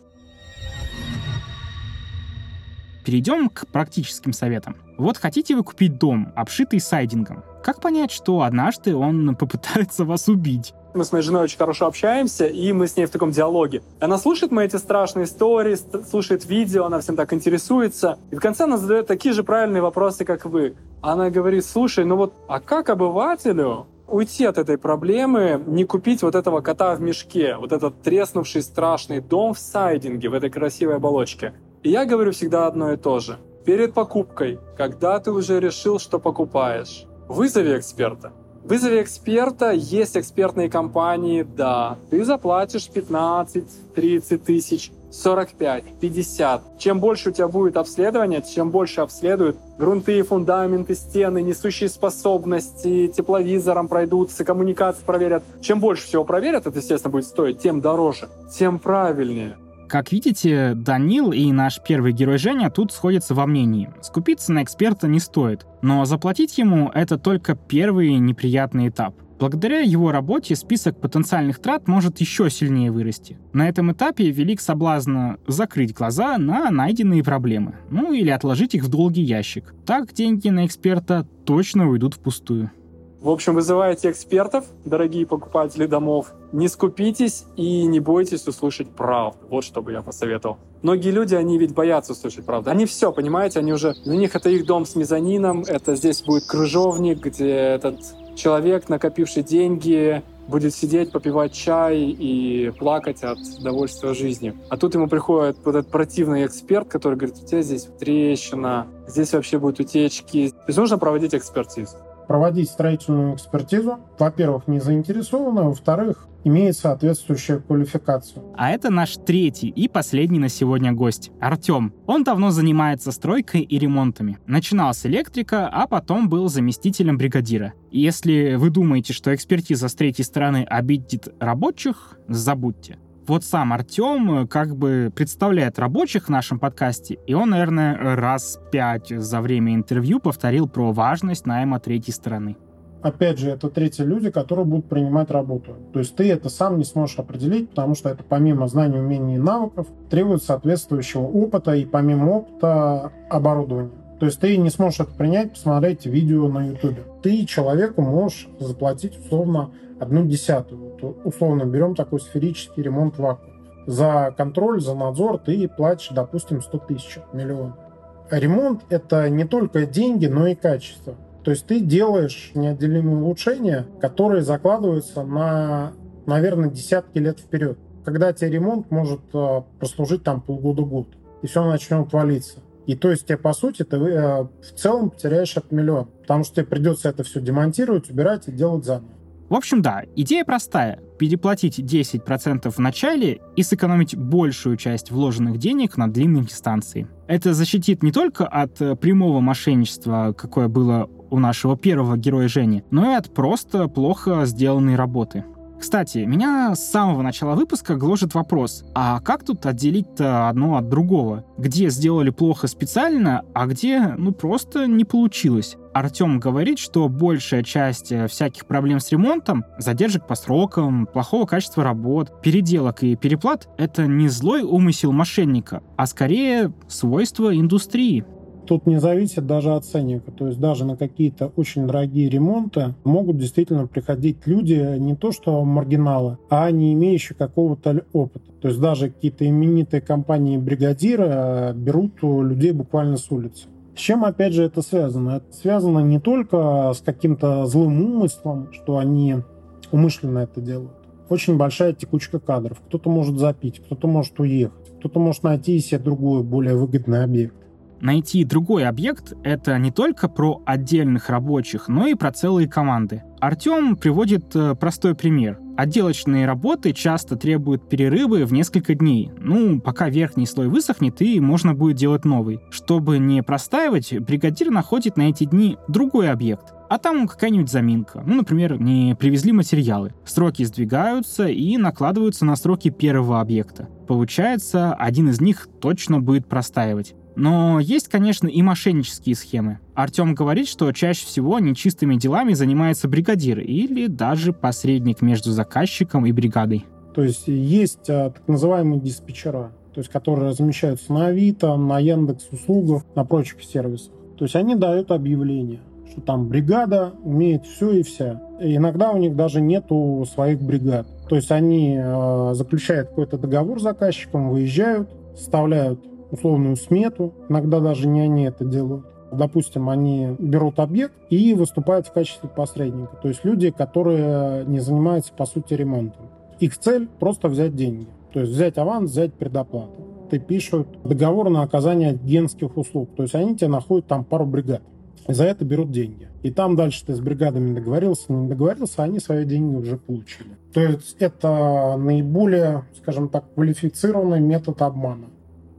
Перейдем к практическим советам. Вот хотите вы купить дом, обшитый сайдингом. Как понять, что однажды он попытается вас убить?
Мы с моей женой очень хорошо общаемся, и мы с ней в таком диалоге. Она слушает мои эти страшные истории, слушает видео, она всем так интересуется. И в конце она задает такие же правильные вопросы, как вы. Она говорит, слушай, ну вот, а как обывателю уйти от этой проблемы, не купить вот этого кота в мешке, вот этот треснувший страшный дом в сайдинге, в этой красивой оболочке? И я говорю всегда одно и то же. Перед покупкой, когда ты уже решил, что покупаешь, вызови эксперта. Вызови эксперта, есть экспертные компании, да. Ты заплатишь 15, 30 тысяч, 45, 50. Чем больше у тебя будет обследования, чем больше обследуют грунты, фундаменты, стены, несущие способности, тепловизором пройдутся, коммуникации проверят. Чем больше всего проверят, это, естественно, будет стоить, тем дороже, тем правильнее.
Как видите, Данил и наш первый герой Женя тут сходятся во мнении. Скупиться на эксперта не стоит, но заплатить ему это только первый неприятный этап. Благодаря его работе список потенциальных трат может еще сильнее вырасти. На этом этапе велик соблазн закрыть глаза на найденные проблемы, ну или отложить их в долгий ящик. Так деньги на эксперта точно уйдут впустую.
В общем, вызывайте экспертов, дорогие покупатели домов. Не скупитесь и не бойтесь услышать правду. Вот что бы я посоветовал. Многие люди, они ведь боятся услышать правду. Они все, понимаете, они уже... Для них это их дом с мезонином, это здесь будет крыжовник, где этот человек, накопивший деньги, будет сидеть, попивать чай и плакать от удовольствия жизни. А тут ему приходит вот этот противный эксперт, который говорит, у тебя здесь трещина, здесь вообще будут утечки. То есть нужно проводить экспертизу
проводить строительную экспертизу. Во-первых, не заинтересованы, во-вторых, имеет соответствующую квалификацию.
А это наш третий и последний на сегодня гость, Артем. Он давно занимается стройкой и ремонтами. Начинал с электрика, а потом был заместителем бригадира. И если вы думаете, что экспертиза с третьей стороны обидит рабочих, забудьте. Вот сам Артем как бы представляет рабочих в нашем подкасте, и он, наверное, раз пять за время интервью повторил про важность найма третьей стороны
опять же, это третьи люди, которые будут принимать работу. То есть ты это сам не сможешь определить, потому что это помимо знаний, умений и навыков требует соответствующего опыта и помимо опыта оборудования. То есть ты не сможешь это принять, посмотреть видео на YouTube. Ты человеку можешь заплатить условно одну десятую. Вот, условно берем такой сферический ремонт вакуума. За контроль, за надзор ты платишь, допустим, 100 тысяч, миллион. Ремонт — это не только деньги, но и качество. То есть ты делаешь неотделимые улучшения, которые закладываются на, наверное, десятки лет вперед. Когда тебе ремонт может э, прослужить там полгода-год, и все начнет валиться. И то есть тебе, по сути, ты э, в целом потеряешь от миллион, потому что тебе придется это все демонтировать, убирать и делать заново.
В общем, да, идея простая. Переплатить 10% в начале и сэкономить большую часть вложенных денег на длинной дистанции. Это защитит не только от э, прямого мошенничества, какое было у нашего первого героя Жени, но и от просто плохо сделанной работы. Кстати, меня с самого начала выпуска гложет вопрос, а как тут отделить-то одно от другого? Где сделали плохо специально, а где, ну, просто не получилось? Артем говорит, что большая часть э, всяких проблем с ремонтом, задержек по срокам, плохого качества работ, переделок и переплат — это не злой умысел мошенника, а скорее свойство индустрии
тут не зависит даже от ценника. То есть даже на какие-то очень дорогие ремонты могут действительно приходить люди не то что маргиналы, а не имеющие какого-то опыта. То есть даже какие-то именитые компании бригадиры э, берут людей буквально с улицы. С чем, опять же, это связано? Это связано не только с каким-то злым умыслом, что они умышленно это делают. Очень большая текучка кадров. Кто-то может запить, кто-то может уехать, кто-то может найти себе другой, более выгодный объект.
Найти другой объект — это не только про отдельных рабочих, но и про целые команды. Артем приводит э, простой пример. Отделочные работы часто требуют перерывы в несколько дней. Ну, пока верхний слой высохнет, и можно будет делать новый. Чтобы не простаивать, бригадир находит на эти дни другой объект. А там какая-нибудь заминка. Ну, например, не привезли материалы. Сроки сдвигаются и накладываются на сроки первого объекта. Получается, один из них точно будет простаивать. Но есть, конечно, и мошеннические схемы. Артем говорит, что чаще всего нечистыми делами занимается бригадир или даже посредник между заказчиком и бригадой.
То есть есть а, так называемые диспетчера, то есть которые размещаются на Авито, на Яндекс услугах, на прочих сервисах. То есть они дают объявление, что там бригада умеет все и вся. И иногда у них даже нету своих бригад. То есть они э, заключают какой-то договор с заказчиком, выезжают, вставляют условную смету. Иногда даже не они это делают. Допустим, они берут объект и выступают в качестве посредника. То есть люди, которые не занимаются, по сути, ремонтом. Их цель просто взять деньги. То есть взять аванс, взять предоплату. Ты пишут договор на оказание генских услуг. То есть они тебе находят там пару бригад. И за это берут деньги. И там дальше ты с бригадами договорился, не договорился, они свои деньги уже получили. То есть это наиболее, скажем так, квалифицированный метод обмана.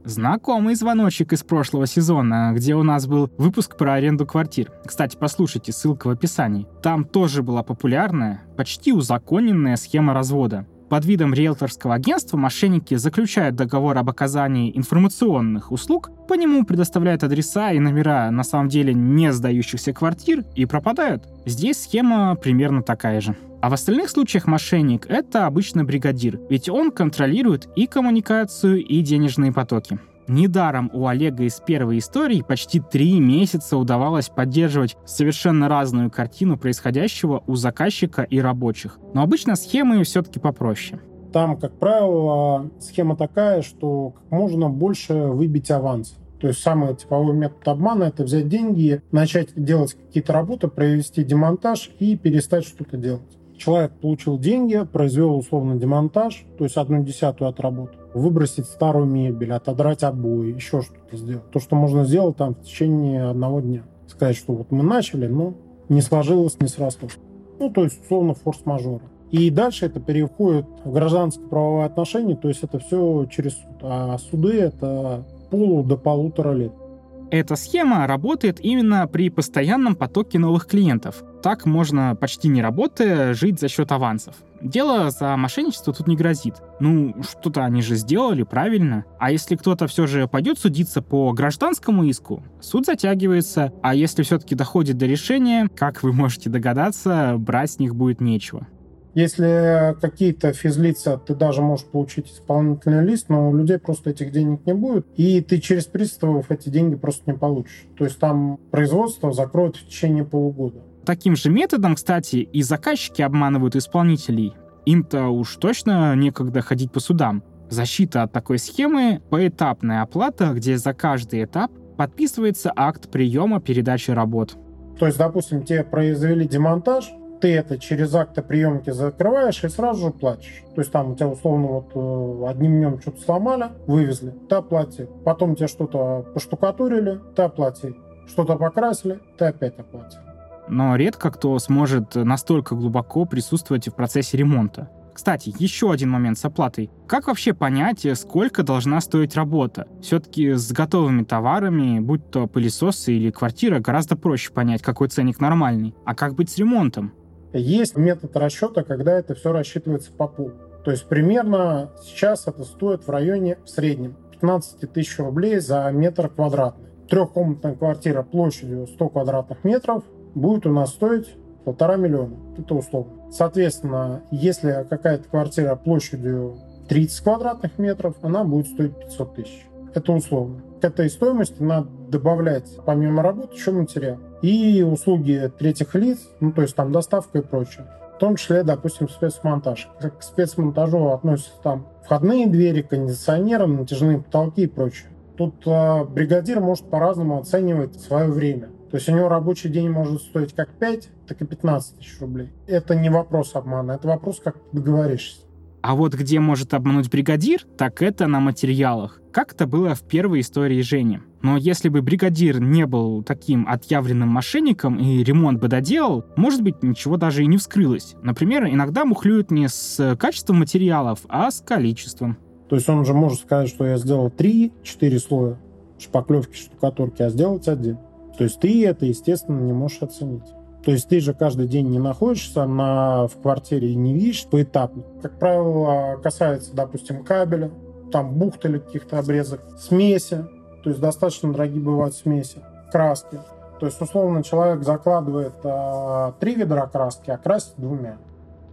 Знакомый звоночек из прошлого сезона, где у нас был выпуск про аренду квартир. Кстати, послушайте, ссылка в описании. Там тоже была популярная, почти узаконенная схема развода. Под видом риэлторского агентства мошенники заключают договор об оказании информационных услуг, по нему предоставляют адреса и номера на самом деле не сдающихся квартир и пропадают. Здесь схема примерно такая же. А в остальных случаях мошенник — это обычно бригадир, ведь он контролирует и коммуникацию, и денежные потоки. Недаром у Олега из первой истории почти три месяца удавалось поддерживать совершенно разную картину происходящего у заказчика и рабочих. Но обычно схемы все-таки попроще.
Там, как правило, схема такая, что как можно больше выбить аванс. То есть самый типовой метод обмана — это взять деньги, начать делать какие-то работы, провести демонтаж и перестать что-то делать человек получил деньги, произвел условно демонтаж, то есть одну десятую от работы, выбросить старую мебель, отодрать обои, еще что-то сделать. То, что можно сделать там в течение одного дня. Сказать, что вот мы начали, но не сложилось, не срослось. Ну, то есть, условно, форс-мажора. И дальше это переходит в гражданское правовое отношение, то есть это все через суд. А суды это полу до полутора лет.
Эта схема работает именно при постоянном потоке новых клиентов. Так можно, почти не работая, жить за счет авансов. Дело за мошенничество тут не грозит. Ну, что-то они же сделали правильно. А если кто-то все же пойдет судиться по гражданскому иску, суд затягивается, а если все-таки доходит до решения, как вы можете догадаться, брать с них будет нечего.
Если какие-то физлица, ты даже можешь получить исполнительный лист, но у людей просто этих денег не будет, и ты через приставов эти деньги просто не получишь. То есть там производство закроют в течение полугода.
Таким же методом, кстати, и заказчики обманывают исполнителей. Им-то уж точно некогда ходить по судам. Защита от такой схемы — поэтапная оплата, где за каждый этап подписывается акт приема передачи работ.
То есть, допустим, тебе произвели демонтаж, ты это через акты приемки закрываешь и сразу же платишь. То есть там у тебя условно вот э, одним днем что-то сломали, вывезли, ты оплати. Потом тебе что-то поштукатурили, ты оплати. Что-то покрасили, ты опять оплати.
Но редко кто сможет настолько глубоко присутствовать в процессе ремонта. Кстати, еще один момент с оплатой. Как вообще понять, сколько должна стоить работа? Все-таки с готовыми товарами, будь то пылесосы или квартира, гораздо проще понять, какой ценник нормальный. А как быть с ремонтом?
Есть метод расчета, когда это все рассчитывается по полу. То есть примерно сейчас это стоит в районе в среднем 15 тысяч рублей за метр квадратный. Трехкомнатная квартира площадью 100 квадратных метров будет у нас стоить полтора миллиона. Это условно. Соответственно, если какая-то квартира площадью 30 квадратных метров, она будет стоить 500 тысяч. Это условно. К этой стоимости надо добавлять помимо работы еще материал. И услуги третьих лиц, ну то есть там доставка и прочее. В том числе, допустим, спецмонтаж. К спецмонтажу относятся там входные двери, кондиционеры, натяжные потолки и прочее. Тут э, бригадир может по-разному оценивать свое время. То есть у него рабочий день может стоить как 5, так и 15 тысяч рублей. Это не вопрос обмана, это вопрос, как договоришься.
А вот где может обмануть бригадир, так это на материалах. Как это было в первой истории Жени. Но если бы бригадир не был таким отъявленным мошенником и ремонт бы доделал, может быть, ничего даже и не вскрылось. Например, иногда мухлюют не с качеством материалов, а с количеством.
То есть он же может сказать, что я сделал 3-4 слоя шпаклевки, штукатурки, а сделать один. То есть ты это, естественно, не можешь оценить. То есть ты же каждый день не находишься на, в квартире и не видишь поэтапно. Как правило, касается, допустим, кабеля, там бухт или каких-то обрезок, смеси, то есть достаточно дорогие бывают смеси, краски. То есть, условно, человек закладывает э, три ведра краски, а красит двумя.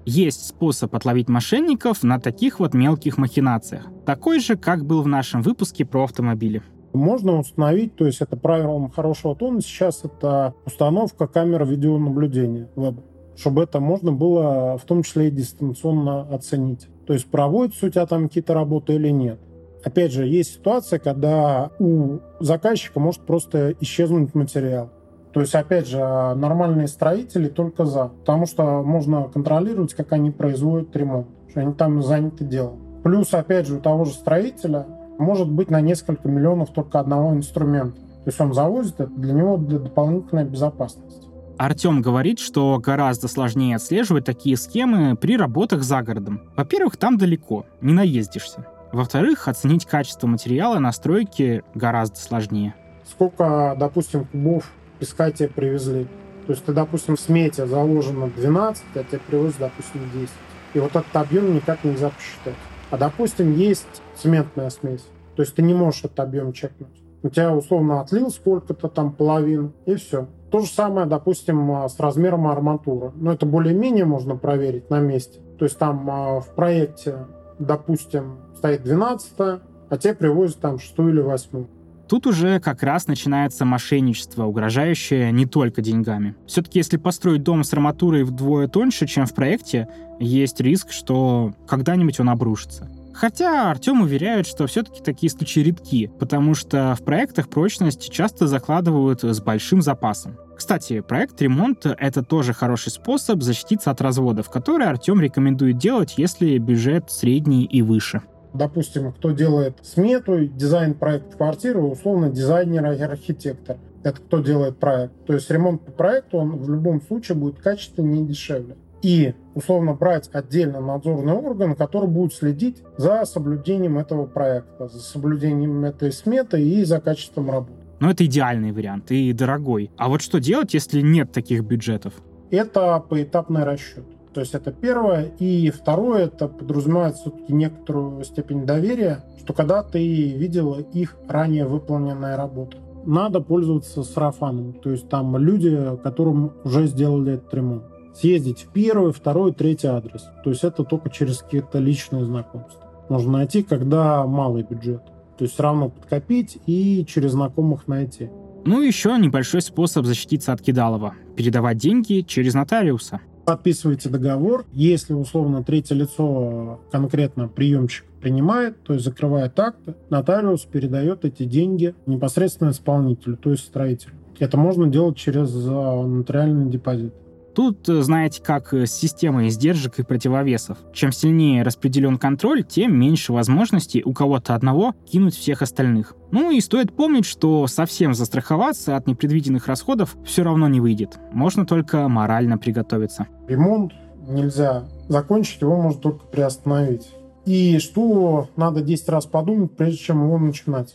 Есть способ отловить мошенников на таких вот мелких махинациях. Такой же, как был в нашем выпуске про автомобили
можно установить, то есть это правилом хорошего тона, сейчас это установка камер видеонаблюдения веб, чтобы это можно было в том числе и дистанционно оценить. То есть проводятся у тебя там какие-то работы или нет. Опять же, есть ситуация, когда у заказчика может просто исчезнуть материал. То есть, опять же, нормальные строители только за. Потому что можно контролировать, как они производят ремонт. Что они там заняты делом. Плюс, опять же, у того же строителя может быть на несколько миллионов только одного инструмента. То есть он завозит это для него для дополнительной безопасности.
Артем говорит, что гораздо сложнее отслеживать такие схемы при работах за городом. Во-первых, там далеко, не наездишься. Во-вторых, оценить качество материала на стройке гораздо сложнее.
Сколько, допустим, кубов песка тебе привезли? То есть ты, допустим, в смете заложено 12, а тебе привозят, допустим, 10. И вот этот объем никак нельзя посчитать. А, допустим, есть цементная смесь. То есть ты не можешь этот объем чекнуть. У тебя условно отлил сколько-то там половину, и все. То же самое, допустим, а, с размером арматуры. Но это более-менее можно проверить на месте. То есть там а, в проекте, допустим, стоит 12 а тебе привозят там 6 или 8
Тут уже как раз начинается мошенничество, угрожающее не только деньгами. Все-таки если построить дом с арматурой вдвое тоньше, чем в проекте, есть риск, что когда-нибудь он обрушится. Хотя Артем уверяет, что все-таки такие случаи редки, потому что в проектах прочность часто закладывают с большим запасом. Кстати, проект ремонта — это тоже хороший способ защититься от разводов, который Артем рекомендует делать, если бюджет средний и выше.
Допустим, кто делает смету, дизайн проекта квартиры, условно дизайнер и архитектор. Это кто делает проект. То есть ремонт по проекту, он в любом случае будет качественнее и дешевле и условно брать отдельно надзорный орган, который будет следить за соблюдением этого проекта, за соблюдением этой сметы и за качеством работы.
Но это идеальный вариант и дорогой. А вот что делать, если нет таких бюджетов?
Это поэтапный расчет. То есть это первое. И второе, это подразумевает все-таки некоторую степень доверия, что когда ты видела их ранее выполненная работа. Надо пользоваться сарафаном. То есть там люди, которым уже сделали этот ремонт. Съездить в первый, второй, третий адрес. То есть это только через какие-то личные знакомства. Можно найти, когда малый бюджет. То есть все равно подкопить и через знакомых найти.
Ну и еще небольшой способ защититься от кидалова. Передавать деньги через нотариуса.
Подписываете договор. Если, условно, третье лицо конкретно приемщик принимает, то есть закрывает акты, нотариус передает эти деньги непосредственно исполнителю, то есть строителю. Это можно делать через а, нотариальный депозит.
Тут, э, знаете, как с системой издержек и противовесов. Чем сильнее распределен контроль, тем меньше возможностей у кого-то одного кинуть всех остальных. Ну и стоит помнить, что совсем застраховаться от непредвиденных расходов все равно не выйдет. Можно только морально приготовиться.
Ремонт нельзя закончить, его можно только приостановить. И что надо 10 раз подумать, прежде чем его начинать.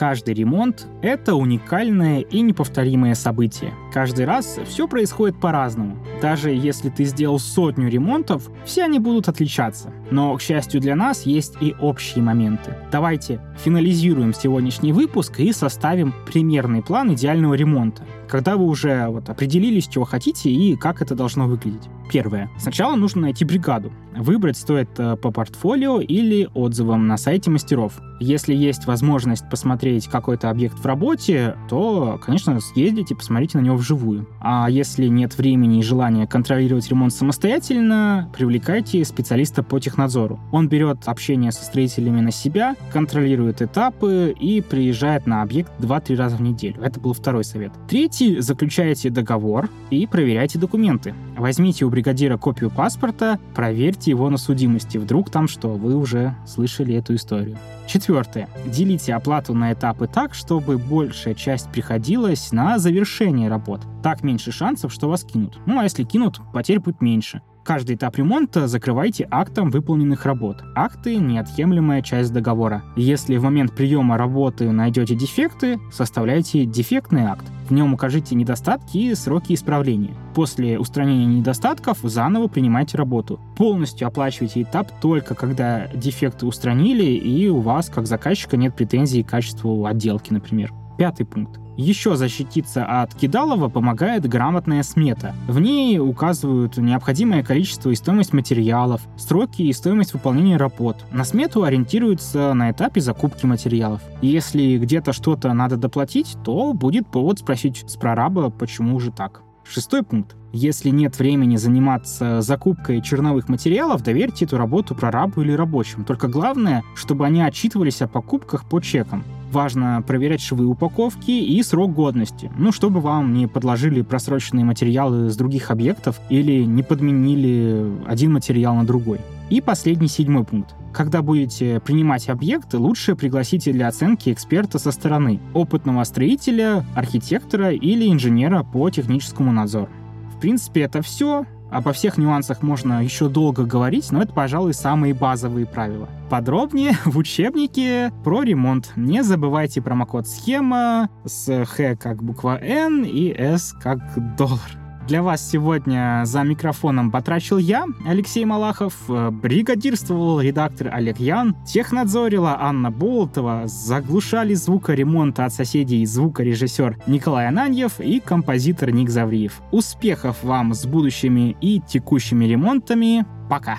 Каждый ремонт — это уникальное и неповторимое событие. Каждый раз все происходит по-разному. Даже если ты сделал сотню ремонтов, все они будут отличаться. Но, к счастью для нас, есть и общие моменты. Давайте финализируем сегодняшний выпуск и составим примерный план идеального ремонта когда вы уже вот определились, чего хотите и как это должно выглядеть. Первое. Сначала нужно найти бригаду. Выбрать стоит э, по портфолио или отзывам на сайте мастеров. Если есть возможность посмотреть какой-то объект в работе, то, конечно, съездите, посмотрите на него вживую. А если нет времени и желания контролировать ремонт самостоятельно, привлекайте специалиста по технадзору. Он берет общение со строителями на себя, контролирует этапы и приезжает на объект 2-3 раза в неделю. Это был второй совет. Третий Идите, заключайте договор и проверяйте документы. Возьмите у бригадира копию паспорта, проверьте его на судимости. Вдруг там что, вы уже слышали эту историю. Четвертое. Делите оплату на этапы так, чтобы большая часть приходилась на завершение работ. Так меньше шансов, что вас кинут. Ну а если кинут, потерь будет меньше. Каждый этап ремонта закрывайте актом выполненных работ. Акты — неотъемлемая часть договора. Если в момент приема работы найдете дефекты, составляйте дефектный акт. В нем укажите недостатки и сроки исправления. После устранения недостатков заново принимайте работу. Полностью оплачивайте этап только когда дефекты устранили и у вас, как заказчика, нет претензий к качеству отделки, например. Пятый пункт. Еще защититься от кидалова помогает грамотная смета. В ней указывают необходимое количество и стоимость материалов, сроки и стоимость выполнения работ. На смету ориентируются на этапе закупки материалов. Если где-то что-то надо доплатить, то будет повод спросить с прораба, почему же так. Шестой пункт. Если нет времени заниматься закупкой черновых материалов, доверьте эту работу прорабу или рабочим. Только главное, чтобы они отчитывались о покупках по чекам. Важно проверять швы упаковки и срок годности. Ну, чтобы вам не подложили просроченные материалы с других объектов или не подменили один материал на другой. И последний седьмой пункт. Когда будете принимать объект, лучше пригласите для оценки эксперта со стороны, опытного строителя, архитектора или инженера по техническому надзору. В принципе, это все. Обо всех нюансах можно еще долго говорить, но это, пожалуй, самые базовые правила. Подробнее в учебнике про ремонт. Не забывайте промокод схема с Х как буква N и S как доллар. Для вас сегодня за микрофоном потрачил я, Алексей Малахов, бригадирствовал редактор Олег Ян, технадзорила Анна Болтова, заглушали звукоремонта от соседей звукорежиссер Николай Ананьев и композитор Ник Завриев. Успехов вам с будущими и текущими ремонтами. Пока!